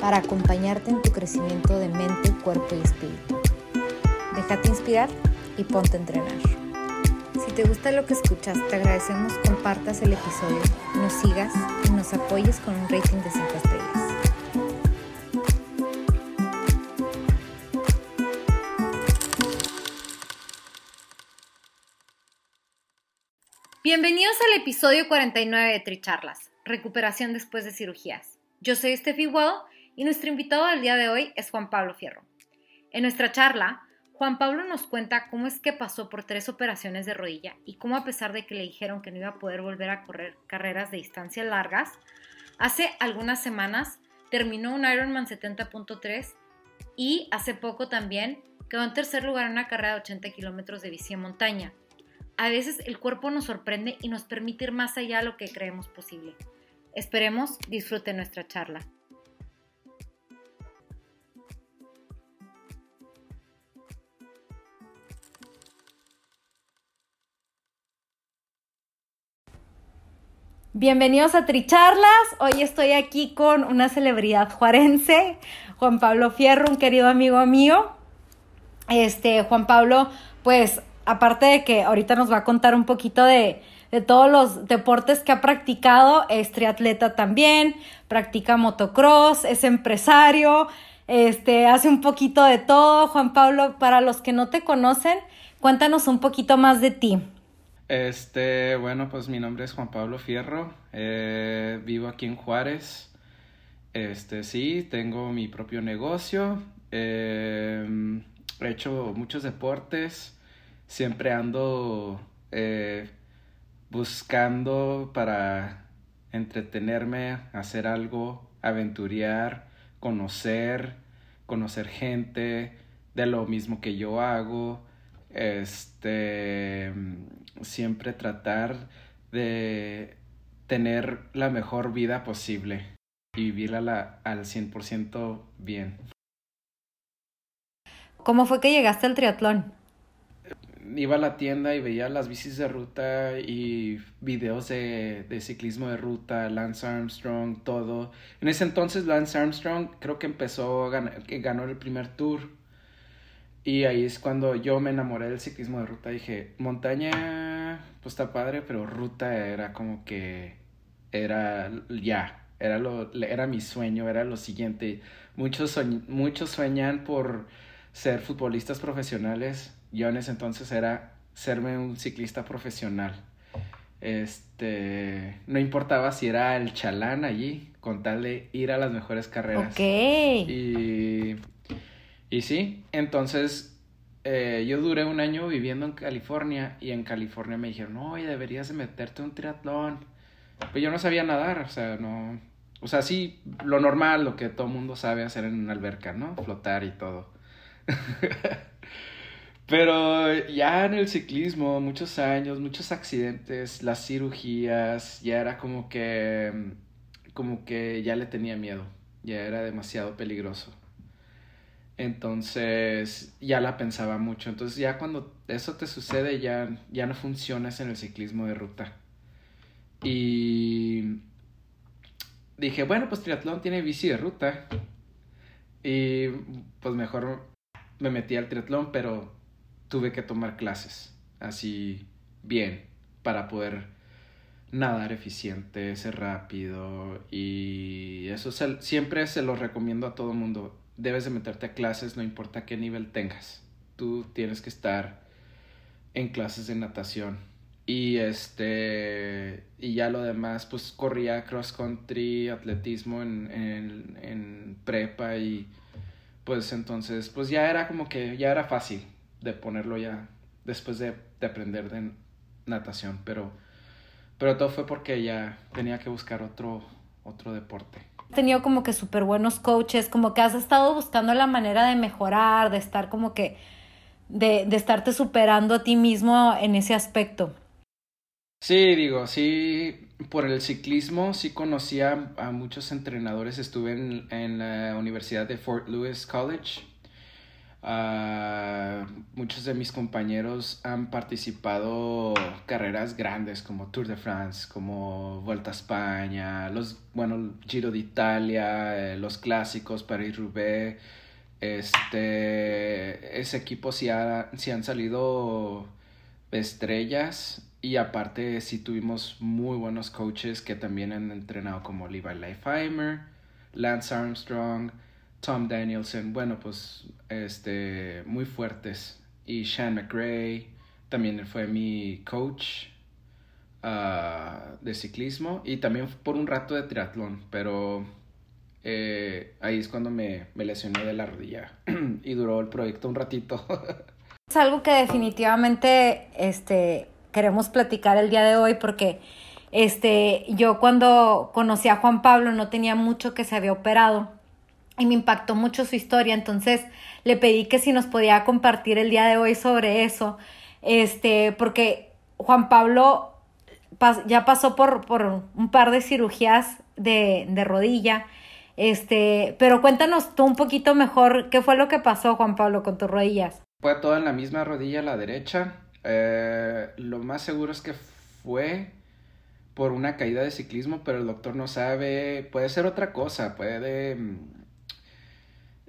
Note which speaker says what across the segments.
Speaker 1: para acompañarte en tu crecimiento de mente, cuerpo y espíritu. Déjate inspirar y ponte a entrenar. Si te gusta lo que escuchas, te agradecemos compartas el episodio, nos sigas y nos apoyes con un rating de 5 estrellas. Bienvenidos al episodio 49 de Tricharlas, recuperación después de cirugías. Yo soy Steffi Wall y nuestro invitado del día de hoy es Juan Pablo Fierro. En nuestra charla, Juan Pablo nos cuenta cómo es que pasó por tres operaciones de rodilla y cómo a pesar de que le dijeron que no iba a poder volver a correr carreras de distancias largas, hace algunas semanas terminó un Ironman 70.3 y hace poco también quedó en tercer lugar en una carrera de 80 kilómetros de bici en montaña. A veces el cuerpo nos sorprende y nos permite ir más allá de lo que creemos posible. Esperemos disfruten nuestra charla. Bienvenidos a Tricharlas. Hoy estoy aquí con una celebridad juarense, Juan Pablo Fierro, un querido amigo mío. Este, Juan Pablo, pues, aparte de que ahorita nos va a contar un poquito de, de todos los deportes que ha practicado, es triatleta también, practica motocross, es empresario, este, hace un poquito de todo. Juan Pablo, para los que no te conocen, cuéntanos un poquito más de ti.
Speaker 2: Este, bueno, pues mi nombre es Juan Pablo Fierro, eh, vivo aquí en Juárez. Este, sí, tengo mi propio negocio, eh, he hecho muchos deportes, siempre ando eh, buscando para entretenerme, hacer algo, aventurear, conocer, conocer gente de lo mismo que yo hago, este siempre tratar de tener la mejor vida posible y vivirla la, al 100% bien.
Speaker 1: ¿Cómo fue que llegaste al triatlón?
Speaker 2: Iba a la tienda y veía las bicis de ruta y videos de, de ciclismo de ruta, Lance Armstrong, todo. En ese entonces Lance Armstrong creo que empezó, a ganar, que ganó el primer tour y ahí es cuando yo me enamoré del ciclismo de ruta. Dije, montaña, pues está padre, pero ruta era como que era ya, era, lo, era mi sueño, era lo siguiente. Muchos, muchos sueñan por ser futbolistas profesionales. Yo en ese entonces era serme un ciclista profesional. Este, no importaba si era el chalán allí, con tal de ir a las mejores carreras.
Speaker 1: Ok.
Speaker 2: Y y sí, entonces eh, yo duré un año viviendo en California y en California me dijeron, oye, deberías de meterte un triatlón. Pero yo no sabía nadar, o sea, no... O sea, sí, lo normal, lo que todo mundo sabe hacer en una alberca, ¿no? Flotar y todo. Pero ya en el ciclismo, muchos años, muchos accidentes, las cirugías, ya era como que, como que ya le tenía miedo, ya era demasiado peligroso. Entonces ya la pensaba mucho. Entonces ya cuando eso te sucede ya, ya no funcionas en el ciclismo de ruta. Y dije, bueno, pues triatlón tiene bici de ruta. Y pues mejor me metí al triatlón, pero tuve que tomar clases así bien para poder nadar eficiente, ser rápido y eso siempre se lo recomiendo a todo mundo debes de meterte a clases, no importa qué nivel tengas. Tú tienes que estar en clases de natación. Y este. Y ya lo demás, pues corría cross country, atletismo en, en, prepa y pues entonces, pues ya era como que ya era fácil de ponerlo ya después de, de aprender de natación, pero, pero todo fue porque ya tenía que buscar otro, otro deporte.
Speaker 1: Tenido como que súper buenos coaches, como que has estado buscando la manera de mejorar, de estar como que, de, de estarte superando a ti mismo en ese aspecto.
Speaker 2: Sí, digo, sí, por el ciclismo sí conocía a muchos entrenadores. Estuve en, en la Universidad de Fort Lewis College. Muchos de mis compañeros han participado carreras grandes como Tour de France, como Vuelta a España, los, bueno, Giro de Italia, eh, los clásicos, Paris-Roubaix. Este, ese equipo sí, ha, han salido estrellas y aparte sí tuvimos muy buenos coaches que también han entrenado como Levi Leifheimer, Lance Armstrong, Tom Danielson, bueno pues este muy fuertes. Y Sean McRae también fue mi coach uh, de ciclismo. Y también por un rato de triatlón, pero eh, ahí es cuando me, me lesioné de la rodilla. Y duró el proyecto un ratito.
Speaker 1: es algo que definitivamente este queremos platicar el día de hoy porque este, yo cuando conocí a Juan Pablo no tenía mucho que se había operado y me impactó mucho su historia, entonces le pedí que si nos podía compartir el día de hoy sobre eso, este, porque Juan Pablo ya pasó por, por un par de cirugías de, de rodilla, este, pero cuéntanos tú un poquito mejor qué fue lo que pasó, Juan Pablo, con tus rodillas.
Speaker 2: Fue todo en la misma rodilla, la derecha, eh, lo más seguro es que fue por una caída de ciclismo, pero el doctor no sabe. Puede ser otra cosa, puede mm,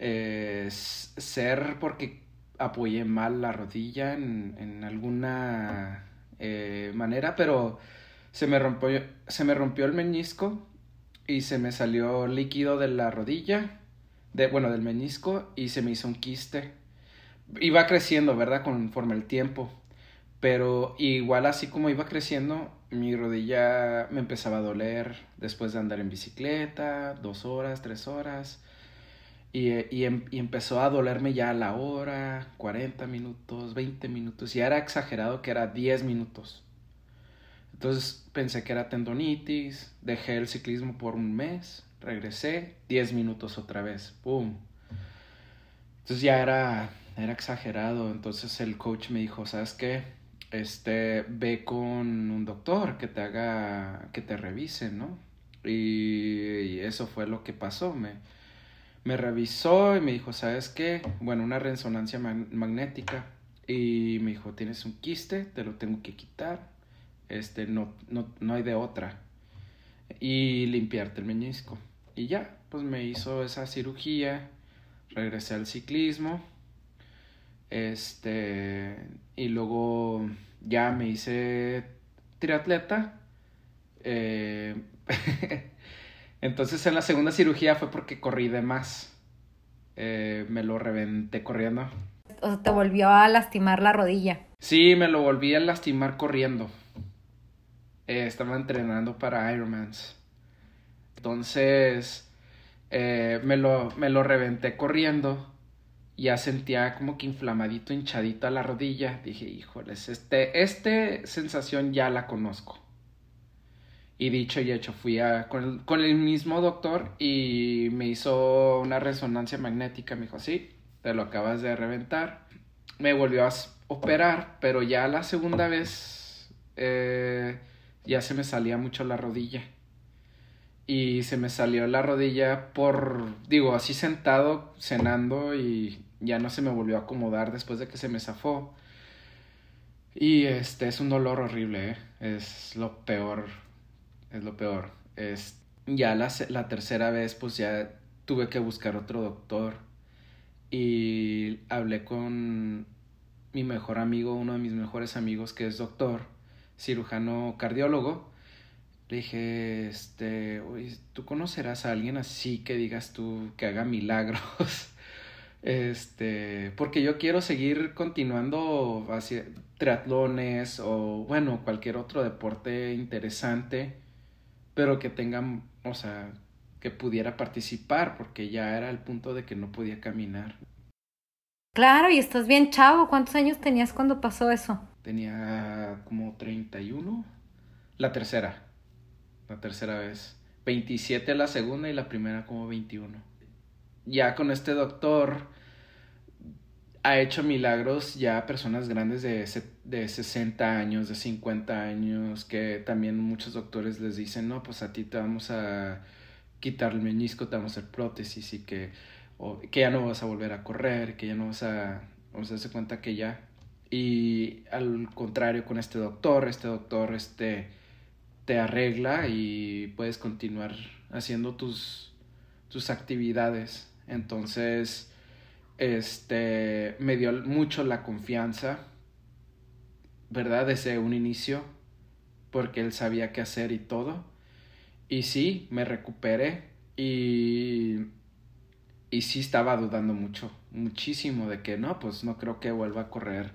Speaker 2: eh, ser porque apoyé mal la rodilla en, alguna eh, manera, pero se me, rompió, se me rompió el menisco y se me salió líquido de la rodilla, de, bueno, del menisco y se me hizo un quiste. Iba creciendo, ¿verdad? Conforme el tiempo pero igual así como iba creciendo, mi rodilla me empezaba a doler después de andar en bicicleta, dos horas, tres horas. Y, y, em, y, empezó a dolerme ya a la hora, 40 minutos, 20 minutos. Y era exagerado que era 10 minutos. Entonces pensé que era tendonitis, dejé el ciclismo por un mes, regresé, 10 minutos otra vez, ¡pum! Entonces ya era, era exagerado. Entonces el coach me dijo, ¿sabes qué? este, ve con un doctor que te haga, que te revise, ¿no? Y, eso fue lo que pasó. Me, me revisó y me dijo, ¿sabes qué? Bueno, una resonancia magnética. Y me dijo, tienes un quiste, te lo tengo que quitar. Este, no, no, no hay de otra. Y limpiarte el meñisco. Y ya, pues me hizo esa cirugía. Regresé al ciclismo este, y luego ya me hice triatleta. Eh, entonces en la segunda cirugía fue porque corrí de más. Eh, me lo reventé corriendo.
Speaker 1: O sea, te volvió a lastimar la rodilla.
Speaker 2: Sí, me lo volví a lastimar corriendo. Eh, estaba entrenando para Ironmans. Entonces, me, lo, me lo reventé corriendo ya sentía como que inflamadito, hinchadito a la rodilla. Dije, híjoles, este, este sensación ya la conozco. Y dicho y hecho, fui a, con, el, mismo doctor y me hizo una resonancia magnética. Me dijo, sí, te lo acabas de reventar. Me volvió a operar, pero ya la segunda vez eh, ya se me salía mucho la rodilla. Y se me salió la rodilla por, digo, así sentado, cenando y ya no se me volvió a acomodar después de que se me zafó. Y este es un dolor horrible, ¿eh? es lo peor, es lo peor. Es, ya la, la tercera vez pues ya tuve que buscar otro doctor y hablé con mi mejor amigo, uno de mis mejores amigos que es doctor, cirujano cardiólogo. Le dije, este, ¿tú conocerás a alguien así que digas tú que haga milagros? Este, porque yo quiero seguir continuando hacia triatlones o bueno, cualquier otro deporte interesante, pero que tengan, o sea, que pudiera participar, porque ya era el punto de que no podía caminar.
Speaker 1: Claro, y estás bien chavo. ¿Cuántos años tenías cuando pasó eso?
Speaker 2: Tenía como 31. La tercera. La tercera vez. 27 la segunda y la primera como 21. Ya con este doctor ha hecho milagros ya a personas grandes de, de 60 años, de 50 años, que también muchos doctores les dicen, no, pues a ti te vamos a quitar el menisco, te vamos a hacer prótesis y que, que ya no vas a volver a correr, que ya no vas a, vamos a darse cuenta que ya. Y al contrario con este doctor, este doctor este, te arregla y puedes continuar haciendo tus, tus actividades. Entonces, este, me dio mucho la confianza, ¿verdad? Desde un inicio, porque él sabía qué hacer y todo. Y sí, me recuperé y, y sí estaba dudando mucho, muchísimo de que no, pues no creo que vuelva a correr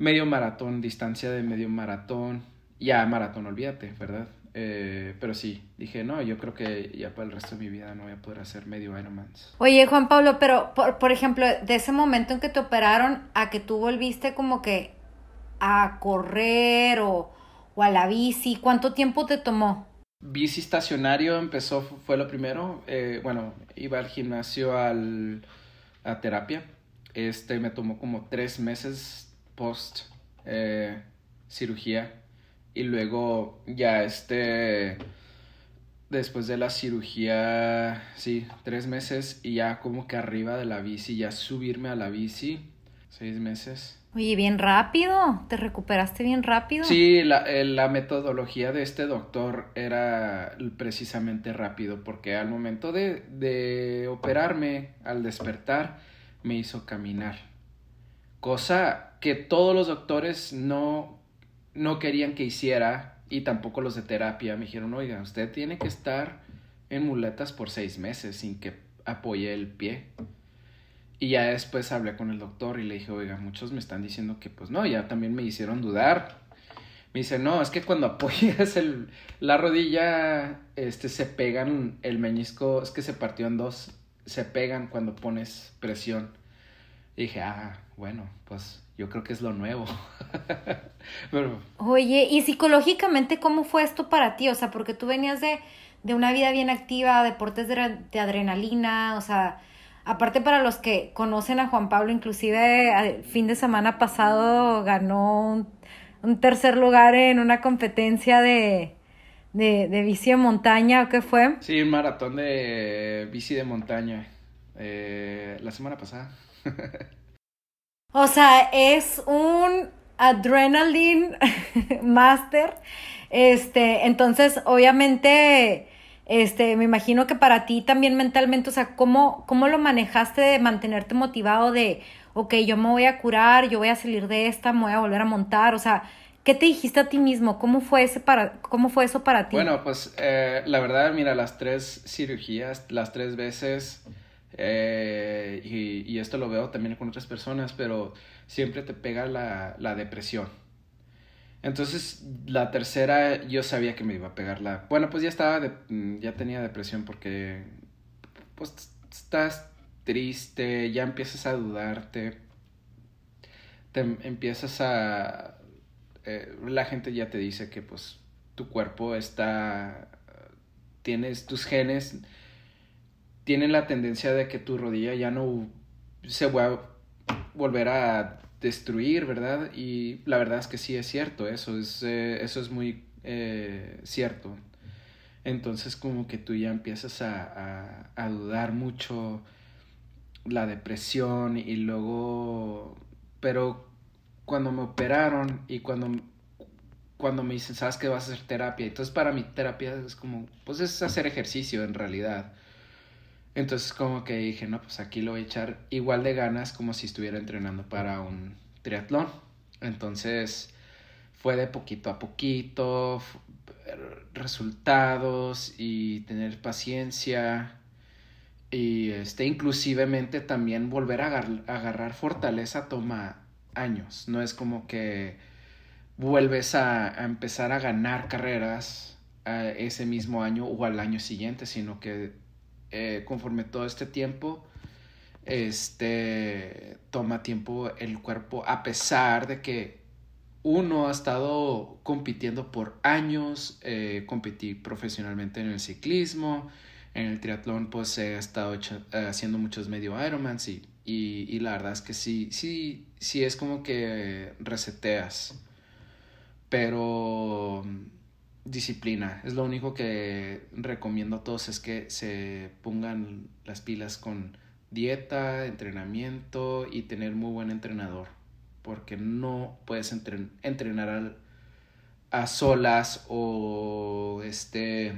Speaker 2: medio maratón, distancia de medio maratón, ya maratón, olvídate, ¿verdad? Eh, pero sí, dije, no, yo creo que ya para el resto de mi vida no voy a poder hacer medio Ironman.
Speaker 1: Oye, Juan Pablo, pero por, por ejemplo, de ese momento en que te operaron a que tú volviste como que a correr o, o a la bici, ¿cuánto tiempo te tomó?
Speaker 2: Bici estacionario empezó, fue lo primero. Eh, bueno, iba al gimnasio al, a terapia. Este me tomó como tres meses post eh, cirugía y luego ya este, después de la cirugía, sí, tres meses y ya como que arriba de la bici, ya subirme a la bici, seis meses.
Speaker 1: Oye, bien rápido, te recuperaste bien rápido.
Speaker 2: Sí, la, eh, la metodología de este doctor era precisamente rápido, porque al momento de, de operarme, al despertar, me hizo caminar. Cosa que todos los doctores no no querían que hiciera y tampoco los de terapia me dijeron, oiga, usted tiene que estar en muletas por seis meses sin que apoye el pie. Y ya después hablé con el doctor y le dije, oiga, muchos me están diciendo que pues no, ya también me hicieron dudar. Me dice, no, es que cuando apoyas el, la rodilla, este, se pegan, el meñisco, es que se partió en dos, se pegan cuando pones presión. Y dije, ah, bueno, pues yo creo que es lo nuevo.
Speaker 1: Oye, ¿y psicológicamente cómo fue esto para ti? O sea, porque tú venías de, de una vida bien activa, deportes de, de, adrenalina, o sea, aparte para los que conocen a Juan Pablo, inclusive el fin de semana pasado ganó un, un tercer lugar en una competencia de, de, de, bici de montaña, ¿o qué fue?
Speaker 2: Sí, un maratón de bici de montaña, eh, la semana pasada.
Speaker 1: O sea, es un adrenaline master. Este, entonces, obviamente, este, me imagino que para ti también mentalmente, o sea, ¿cómo, cómo lo manejaste de mantenerte motivado de, ok, yo me voy a curar, yo voy a salir de esta, me voy a volver a montar, o sea, ¿qué te dijiste a ti mismo? ¿Cómo fue, ese para, cómo fue eso para ti?
Speaker 2: Bueno, pues eh, la verdad, mira, las tres cirugías, las tres veces eh, y, esto lo veo también con otras personas, pero siempre te pega la, la, depresión. Entonces, la tercera yo sabía que me iba a pegar la... Bueno, pues ya estaba, mm, ya tenía depresión porque pues estás triste, ya empiezas a dudarte, te empiezas a... Eh, la gente ya te dice que pues tu cuerpo está... Tienes tus genes tienen la tendencia de que tu rodilla ya no se va a volver a destruir, ¿verdad? Y la verdad es que sí es cierto, eso es, eh, eso es muy eh, cierto. Entonces como que tú ya empiezas a, a, dudar mucho la depresión y luego, pero cuando me operaron y cuando, cuando me dicen, sabes que vas a hacer terapia, entonces para mi terapia es como, pues es hacer ejercicio en realidad. Entonces como que dije, no, pues aquí lo voy a echar igual de ganas como si estuviera entrenando para un triatlón. Entonces fue de poquito a poquito, resultados y tener paciencia y este inclusivemente también volver a agarrar fortaleza toma años. No es como que vuelves a, a empezar a ganar carreras ese mismo año o al año siguiente, sino que eh, conforme todo este tiempo, este, toma tiempo el cuerpo, a pesar de que uno ha estado compitiendo por años, eh, competí profesionalmente en el ciclismo, en el triatlón pues he estado eh, haciendo muchos medio Ironmans y, y, y, la verdad es que sí, sí, sí es como que reseteas, pero disciplina, es lo único que recomiendo a todos es que se pongan las pilas con dieta, entrenamiento y tener muy buen entrenador porque no puedes entrenar a, solas o este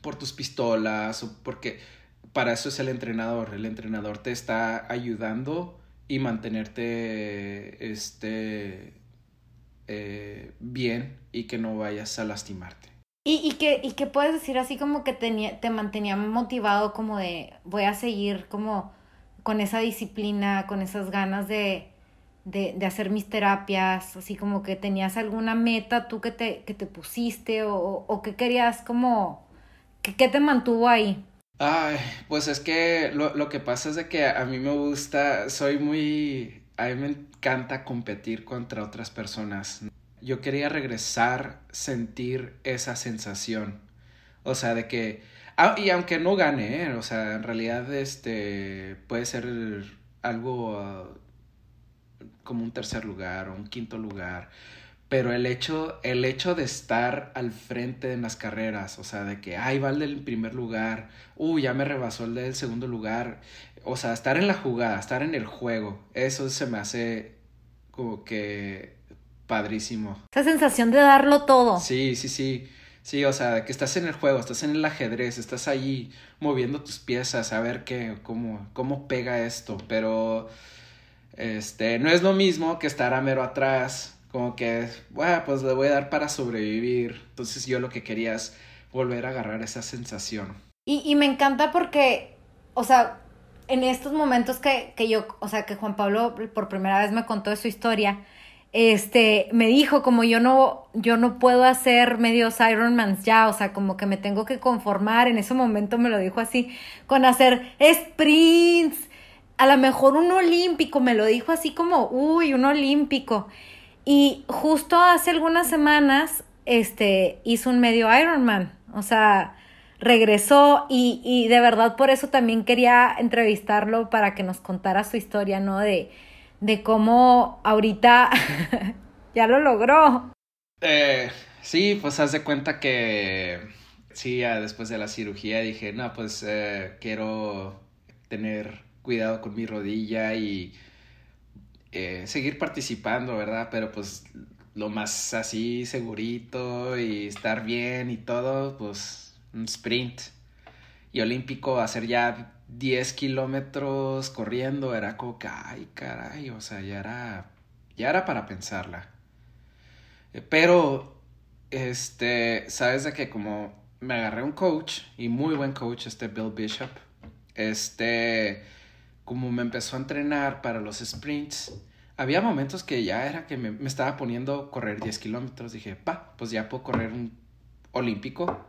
Speaker 2: por tus pistolas o porque para eso es el entrenador. El entrenador te está ayudando y mantenerte este eh, bien y que no vayas a lastimarte
Speaker 1: y, y, que, y que puedes decir así como que tenía, te mantenía motivado como de voy a seguir como con esa disciplina, con esas ganas de, de, de, hacer mis terapias, así como que tenías alguna meta tú que te, que te pusiste o, o que querías como, que, ¿qué te mantuvo ahí?
Speaker 2: Ay, pues es que lo, lo que pasa es de que a mí me gusta, soy muy, a mí me encanta competir contra otras personas. Yo quería regresar, sentir esa sensación. O sea, de que, ah, y aunque no gane, ¿eh? o sea, en realidad este puede ser algo como un tercer lugar o un quinto lugar. Pero el hecho, el hecho de estar al frente en las carreras, o sea, de que, ay, va el del primer lugar, uy, ya me rebasó el del segundo lugar, o sea, estar en la jugada, estar en el juego, eso se me hace como que padrísimo.
Speaker 1: Esa sensación de darlo todo.
Speaker 2: Sí, sí, sí. Sí, o sea, que estás en el juego, estás en el ajedrez, estás allí moviendo tus piezas a ver qué, cómo, cómo pega esto, pero este, no es lo mismo que estar a mero atrás, como que, bueno, pues le voy a dar para sobrevivir. Entonces yo lo que quería es volver a agarrar esa sensación.
Speaker 1: Y, y me encanta porque, o sea, en estos momentos que, que yo, o sea, que Juan Pablo por primera vez me contó de su historia, este, me dijo como yo no, yo no puedo hacer medios Ironmans ya, o sea, como que me tengo que conformar, en ese momento me lo dijo así, con hacer sprints a lo mejor un olímpico, me lo dijo así como, uy, un olímpico. Y justo hace algunas semanas, este, hizo un medio Ironman, o sea, regresó y, y de verdad por eso también quería entrevistarlo para que nos contara su historia, ¿no? De, de cómo ahorita ya lo logró.
Speaker 2: Eh, sí, pues haz de cuenta que sí, después de la cirugía dije, no, pues eh, quiero tener cuidado con mi rodilla y eh, seguir participando, ¿verdad? Pero pues lo más así segurito y estar bien y todo, pues un sprint. Y olímpico, hacer ya 10 kilómetros corriendo, era como que, ay, caray, o sea, ya era, ya era para pensarla. Eh, pero, este, sabes de que como me agarré un coach, y muy buen coach, este Bill Bishop, este, como me empezó a entrenar para los sprints, había momentos que ya era que me, estaba poniendo a correr 10 kilómetros. Dije, pa, pues ya puedo correr un olímpico.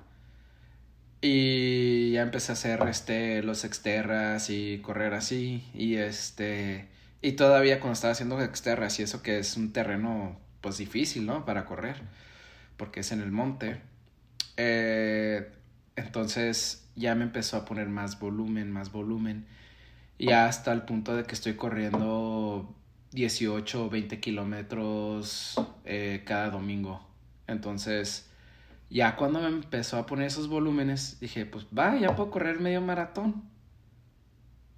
Speaker 2: Y ya empecé a hacer este, los exterras y correr así. Y este. Y todavía cuando estaba haciendo exterras y eso que es un terreno pues difícil, ¿no? Para correr. Porque es en el monte. Eh, entonces ya me empezó a poner más volumen, más volumen y hasta el punto de que estoy corriendo 18 o 20 kilómetros eh, cada domingo. Entonces, ya cuando me empezó a poner esos volúmenes, dije, pues va, ya puedo correr medio maratón.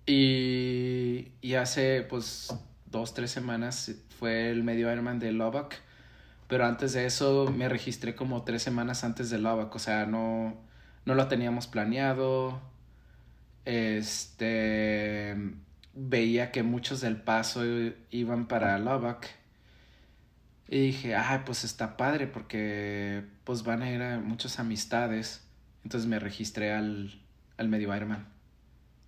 Speaker 2: Y, y hace pues dos, tres semanas fue el medio Ironman de Lubbock. Pero antes de eso me registré como tres semanas antes de Lubbock. O sea, no, no lo teníamos planeado este veía que muchos del paso iban para Lubbock y dije, ay, pues está padre porque pues van a ir a muchas amistades. Entonces me registré al, al medio Ironman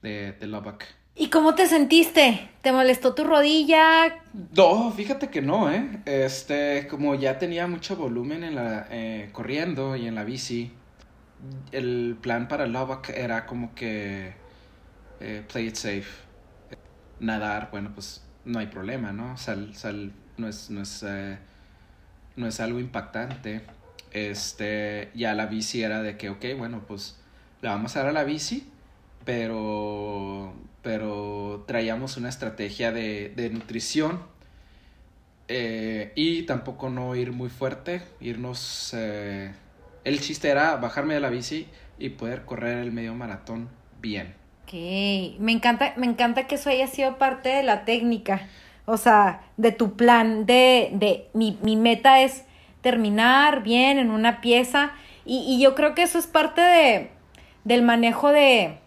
Speaker 2: de, de Lubbock.
Speaker 1: ¿Y cómo te sentiste? ¿Te molestó tu rodilla?
Speaker 2: No, fíjate que no, ¿eh? Este, como ya tenía mucho volumen en la, eh, corriendo y en la bici, el plan para Lubbock era como que eh, play it safe. Nadar, bueno, pues no hay problema, ¿no? Sal, sal, no es, no es, eh, no es algo impactante. Este, ya la bici era de que, ok, bueno, pues la vamos a dar a la bici, pero, pero traíamos una estrategia de, de nutrición eh, y tampoco no ir muy fuerte, irnos... Eh, el chiste era bajarme de la bici y poder correr el medio maratón bien.
Speaker 1: Ok, me encanta, me encanta que eso haya sido parte de la técnica, o sea, de tu plan, de, de mi, mi meta es terminar bien en una pieza y, y yo creo que eso es parte de, del manejo de,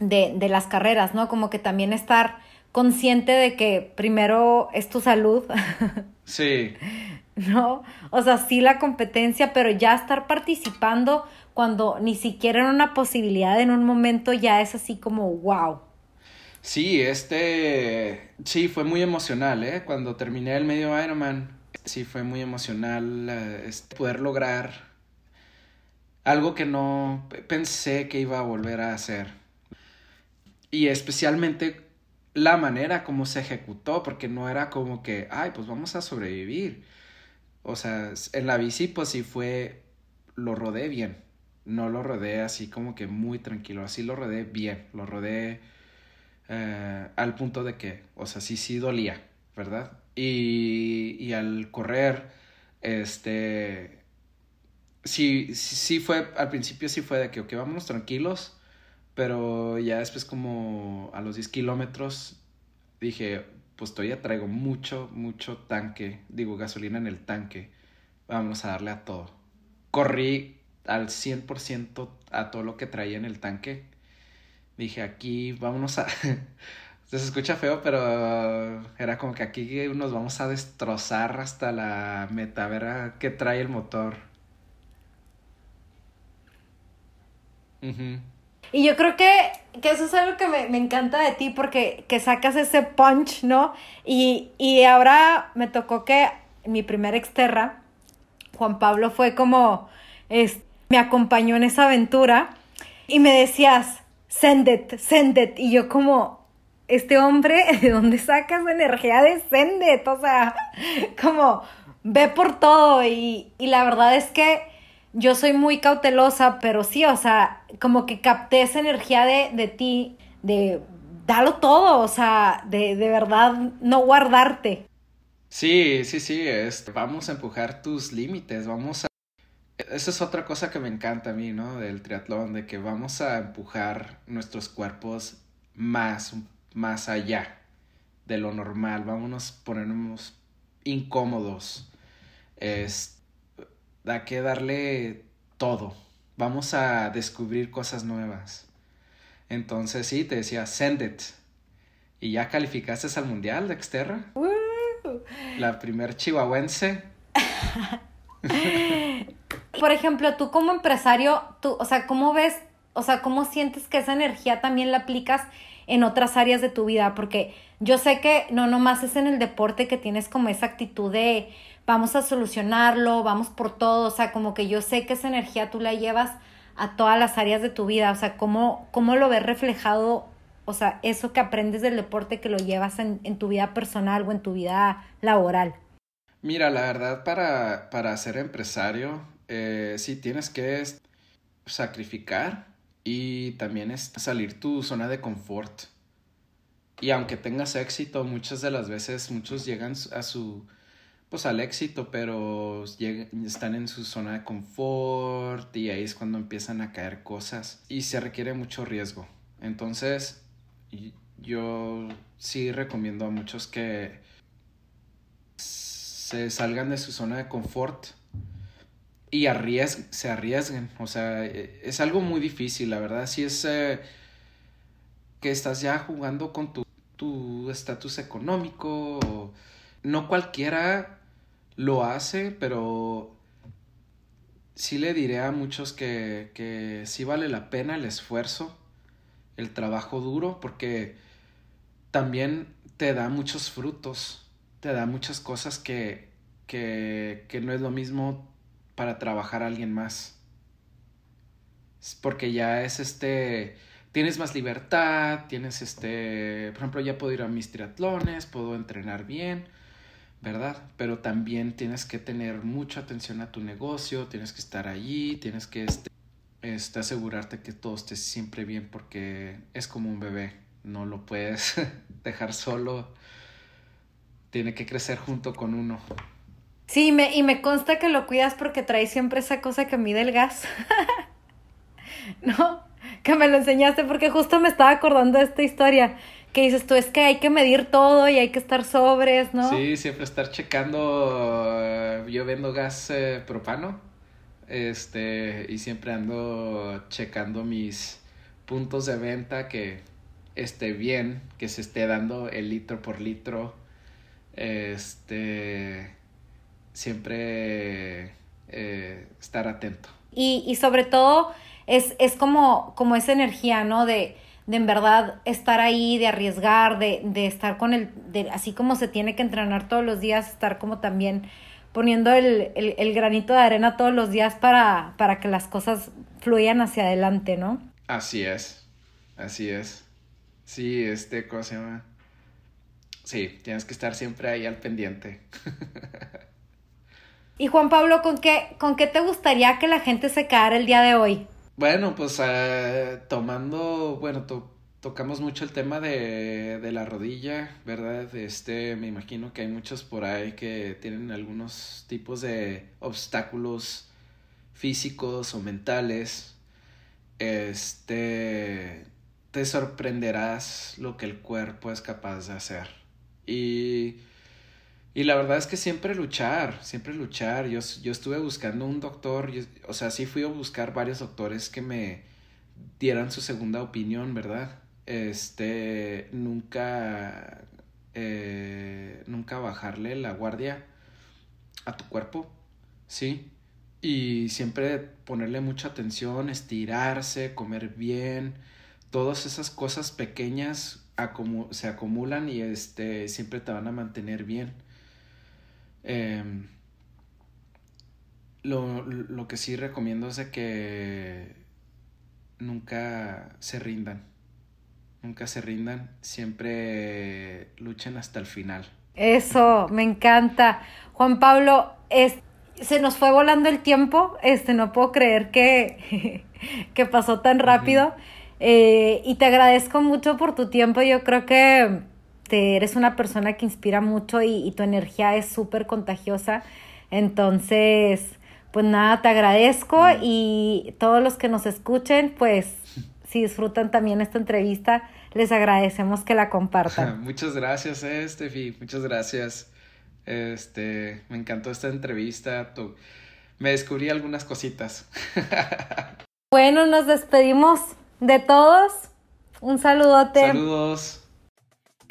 Speaker 1: de, de las carreras, ¿no? Como que también estar consciente de que primero es tu salud.
Speaker 2: Sí.
Speaker 1: ¿No? O sea, sí la competencia, pero ya estar participando cuando ni siquiera era una posibilidad en un momento ya es así como wow.
Speaker 2: Sí, este, sí, fue muy emocional, ¿eh? Cuando terminé el medio Ironman, sí fue muy emocional eh, este, poder lograr algo que no pensé que iba a volver a hacer. Y especialmente la manera como se ejecutó, porque no era como que, ay, pues vamos a sobrevivir. O sea, en la bici, pues sí fue, lo rodé bien. No lo rodé así como que muy tranquilo, así lo rodé bien, lo rodé eh, al punto de que, o sea, sí, sí dolía, ¿verdad? Y, y al correr, este, sí, sí fue, al principio sí fue de que, ok, vámonos tranquilos, pero ya después como a los 10 kilómetros dije, pues todavía traigo mucho, mucho tanque, digo, gasolina en el tanque. Vamos a darle a todo. Corrí al 100% a todo lo que traía en el tanque. Dije, aquí vámonos a... Se escucha feo, pero era como que aquí nos vamos a destrozar hasta la meta, ver qué trae el motor.
Speaker 1: Y yo creo que, que, eso es algo que me, me, encanta de ti porque que sacas ese punch, ¿no? Y, y ahora me tocó que mi primer exterra, Juan Pablo, fue como, me acompañó en esa aventura y me decías, send it, send it. Y yo como, este hombre, ¿de dónde sacas energía de send it? O sea, como, ve por todo. Y, y la verdad es que yo soy muy cautelosa, pero sí, o sea, como que capté esa energía de, de ti, de dalo todo, o sea, de, de verdad no guardarte.
Speaker 2: Sí, sí, sí, es, vamos a empujar tus límites, vamos a... Esa es otra cosa que me encanta a mí, ¿no? Del triatlón, de que vamos a empujar nuestros cuerpos más, más allá de lo normal, vámonos a ponernos incómodos. Este da que darle todo. Vamos a descubrir cosas nuevas. Entonces sí, te decía, send it. ¿Y ya calificaste al mundial de Exterra? La primer chihuahuense.
Speaker 1: Por ejemplo, tú como empresario, tú, o sea, ¿cómo ves, o sea, cómo sientes que esa energía también la aplicas en otras áreas de tu vida? Porque yo sé que no nomás es en el deporte que tienes como esa actitud de, vamos a solucionarlo, vamos por todo, o sea, como que yo sé que esa energía tú la llevas a todas las áreas de tu vida, o sea, cómo, cómo lo ves reflejado, o sea, eso que aprendes del deporte que lo llevas en, tu vida personal o en tu vida laboral.
Speaker 2: Mira, la verdad, para, para ser empresario, eh, sí tienes que sacrificar y también es salir tu zona de confort. Y aunque tengas éxito, muchas de las veces muchos llegan a su pues al éxito, pero están en su zona de confort y ahí es cuando empiezan a caer cosas y se requiere mucho riesgo. Entonces, yo sí recomiendo a muchos que se salgan de su zona de confort y se arriesguen. O sea, e, es algo muy difícil, la verdad. Si es eh, que estás ya jugando con tu estatus económico. no cualquiera lo hace, pero sí le diré a muchos que, que sí vale la pena el esfuerzo, el trabajo duro, porque también te da muchos frutos, te da muchas cosas que, que, que no es lo mismo para trabajar a alguien más. Porque ya es este tienes más libertad, tienes este, por ejemplo, ya puedo ir a mis triatlones, puedo entrenar bien, ¿verdad? Pero también tienes que tener mucha atención a tu negocio, tienes que estar allí, tienes que este, este, asegurarte que todo esté siempre bien porque es como un bebé, no lo puedes dejar solo, tiene que crecer junto con uno.
Speaker 1: Sí, me, y me consta que lo cuidas porque traes siempre esa cosa que mide el gas. ¿No? Que me lo enseñaste porque justo me estaba acordando de esta historia. Que dices tú, es que hay que medir todo y hay que estar sobres, ¿no?
Speaker 2: Sí, siempre estar checando. eh, yo vendo gas eh, propano. Este, y siempre ando checando mis puntos de venta que esté bien, que se esté dando el litro por litro. Este, siempre eh, estar atento.
Speaker 1: Y, y sobre todo es, es como, como esa energía, ¿no? De, de en verdad estar ahí, de arriesgar, de, de estar con el, de, así como se tiene que entrenar todos los días, estar como también poniendo el, el, el granito de arena todos los días para, para que las cosas fluyan hacia adelante, ¿no?
Speaker 2: Así es, así es. Sí, este, ¿cómo se llama? Sí, tienes que estar siempre ahí al pendiente.
Speaker 1: Y Juan Pablo, ¿con qué, ¿con qué te gustaría que la gente se quedara el día de hoy?
Speaker 2: Bueno, pues eh, tomando, bueno, to- tocamos mucho el tema de, de la rodilla, ¿verdad? Este, me imagino que hay muchos por ahí que tienen algunos tipos de obstáculos físicos o mentales. Este, te sorprenderás lo que el cuerpo es capaz de hacer. Y, y la verdad es que siempre luchar, siempre luchar. Yo, yo estuve buscando un doctor, o sea, sí fui a buscar varios doctores que me dieran su segunda opinión, ¿verdad? Este, nunca, eh, nunca bajarle la guardia a tu cuerpo, ¿sí? Y siempre ponerle mucha atención, estirarse, comer bien, todas esas cosas pequeñas se acumulan y este, siempre te van a mantener bien. Em, lo, lo que sí recomiendo es de que nunca se rindan. Nunca se rindan. Siempre luchen hasta el final.
Speaker 1: Eso, me encanta. Juan Pablo, es, se nos fue volando el tiempo. Este, no puedo creer que, que pasó tan rápido. Eh, y te agradezco mucho por tu tiempo. Yo creo que te, eres una persona que inspira mucho y, y tu energía es súper contagiosa. Entonces, pues nada, te agradezco y todos los que nos escuchen, pues si disfrutan también esta entrevista, les agradecemos que la compartan.
Speaker 2: Muchas gracias, eh, Steffi. Muchas gracias. Este, me encantó esta entrevista. Me descubrí algunas cositas.
Speaker 1: Bueno, nos despedimos de todos. Un saludote.
Speaker 2: Saludos.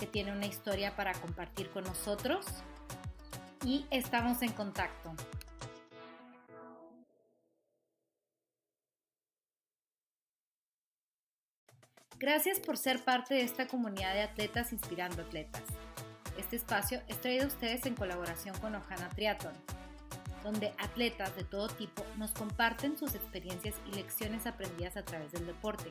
Speaker 1: que tiene una historia para compartir con nosotros y estamos en contacto. Gracias por ser parte de esta comunidad de atletas inspirando atletas. Este espacio es traído a ustedes en colaboración con Ojana Triathlon, donde atletas de todo tipo nos comparten sus experiencias y lecciones aprendidas a través del deporte.